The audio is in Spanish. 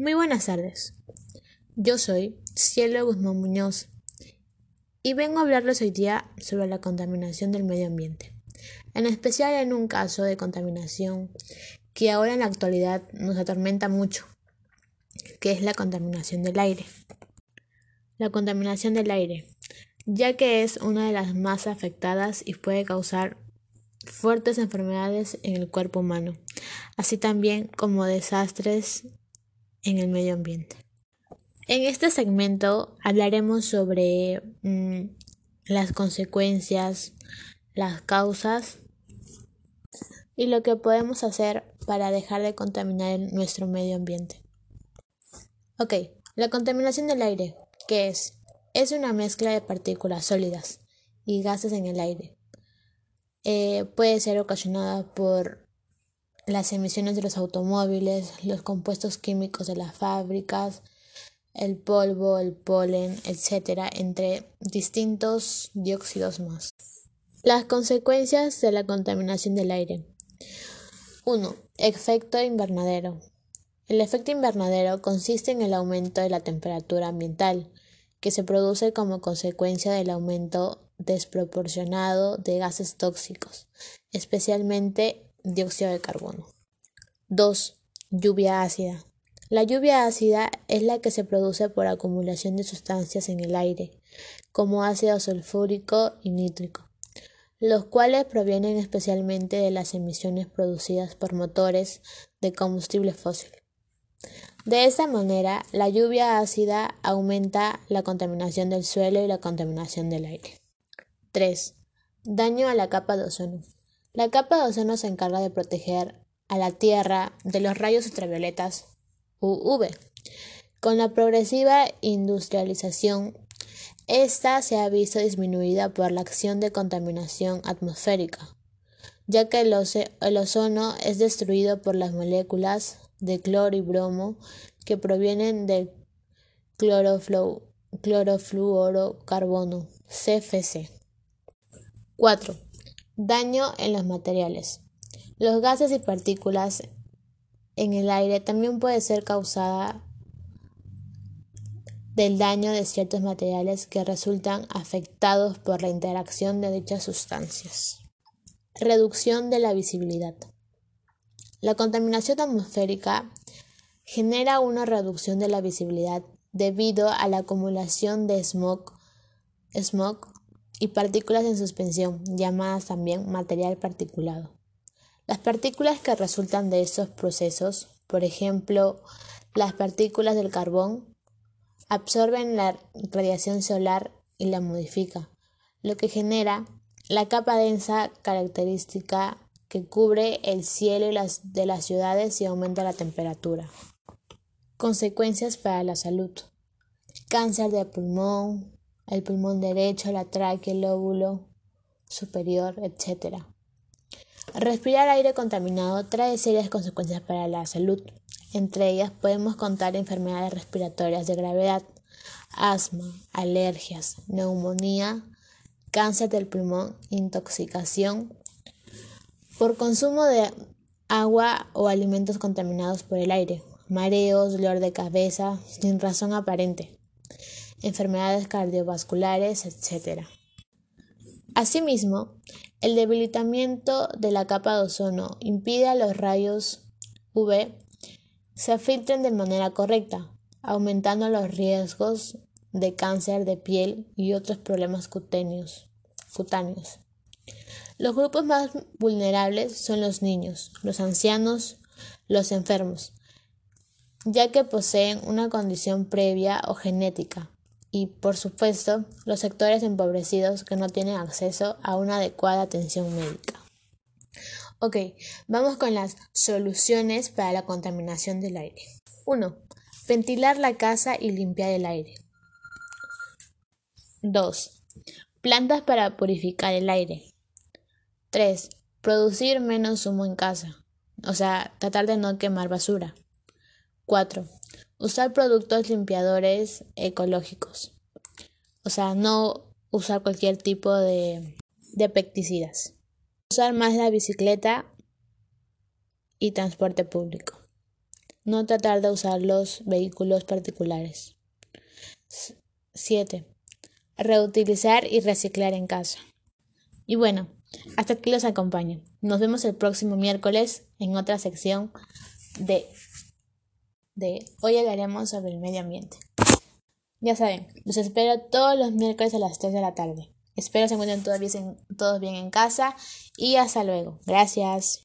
Muy buenas tardes. Yo soy Cielo Guzmán Muñoz y vengo a hablarles hoy día sobre la contaminación del medio ambiente, en especial en un caso de contaminación que ahora en la actualidad nos atormenta mucho, que es la contaminación del aire. La contaminación del aire, ya que es una de las más afectadas y puede causar fuertes enfermedades en el cuerpo humano, así también como desastres en el medio ambiente. En este segmento hablaremos sobre mm, las consecuencias, las causas y lo que podemos hacer para dejar de contaminar nuestro medio ambiente. Ok, la contaminación del aire, ¿qué es? Es una mezcla de partículas sólidas y gases en el aire. Eh, puede ser ocasionada por las emisiones de los automóviles, los compuestos químicos de las fábricas, el polvo, el polen, etc., entre distintos dióxidos más. Las consecuencias de la contaminación del aire. 1. Efecto invernadero. El efecto invernadero consiste en el aumento de la temperatura ambiental, que se produce como consecuencia del aumento desproporcionado de gases tóxicos, especialmente dióxido de carbono. 2. Lluvia ácida. La lluvia ácida es la que se produce por acumulación de sustancias en el aire, como ácido sulfúrico y nítrico, los cuales provienen especialmente de las emisiones producidas por motores de combustible fósil. De esta manera, la lluvia ácida aumenta la contaminación del suelo y la contaminación del aire. 3. Daño a la capa de ozono. La capa de ozono se encarga de proteger a la Tierra de los rayos ultravioletas UV. Con la progresiva industrialización, esta se ha visto disminuida por la acción de contaminación atmosférica, ya que el, ozono es destruido por las moléculas de cloro y bromo que provienen del clorofluorocarbono, CFC. 4. Daño en los materiales. Los gases y partículas en el aire también puede ser causada del daño de ciertos materiales que resultan afectados por la interacción de dichas sustancias. Reducción de la visibilidad. La contaminación atmosférica genera una reducción de la visibilidad debido a la acumulación de smog, smog y partículas en suspensión, llamadas también material particulado. Las partículas que resultan de estos procesos, por ejemplo, las partículas del carbón, absorben la radiación solar y la modifica, lo que genera la capa densa característica que cubre el cielo de las ciudades y aumenta la temperatura. Consecuencias para la salud. Cáncer de pulmón, el pulmón derecho, la tráquea, el lóbulo superior, etc. Respirar aire contaminado trae serias consecuencias para la salud. Entre ellas podemos contar enfermedades respiratorias de gravedad, asma, alergias, neumonía, cáncer del pulmón, intoxicación por consumo de agua o alimentos contaminados por el aire, mareos, dolor de cabeza sin razón aparente, enfermedades cardiovasculares, etc. Asimismo, el debilitamiento de la capa de ozono impide a los rayos UV se filtren de manera correcta, aumentando los riesgos de cáncer de piel y otros problemas cutáneos. Los grupos más vulnerables son los niños, los ancianos, los enfermos, ya que poseen una condición previa o genética, y, por supuesto, los sectores empobrecidos que no tienen acceso a una adecuada atención médica. Ok, vamos con las soluciones para la contaminación del aire. 1. Ventilar la casa y limpiar el aire. 2. Plantas para purificar el aire. 3. Producir menos humo en casa. O sea, tratar de no quemar basura. 4. Usar productos limpiadores ecológicos. O sea, no usar cualquier tipo de, pesticidas. Usar más la bicicleta y transporte público. no tratar de usar los vehículos particulares. 7. Reutilizar y reciclar en casa. Y bueno, hasta aquí los acompaño. Nos vemos el próximo miércoles en otra sección de, de Hoy hablaremos sobre el medio ambiente. Ya saben, los espero todos los miércoles a las 3 de la tarde. Espero se encuentren todos bien, todos bien en casa y hasta luego. Gracias.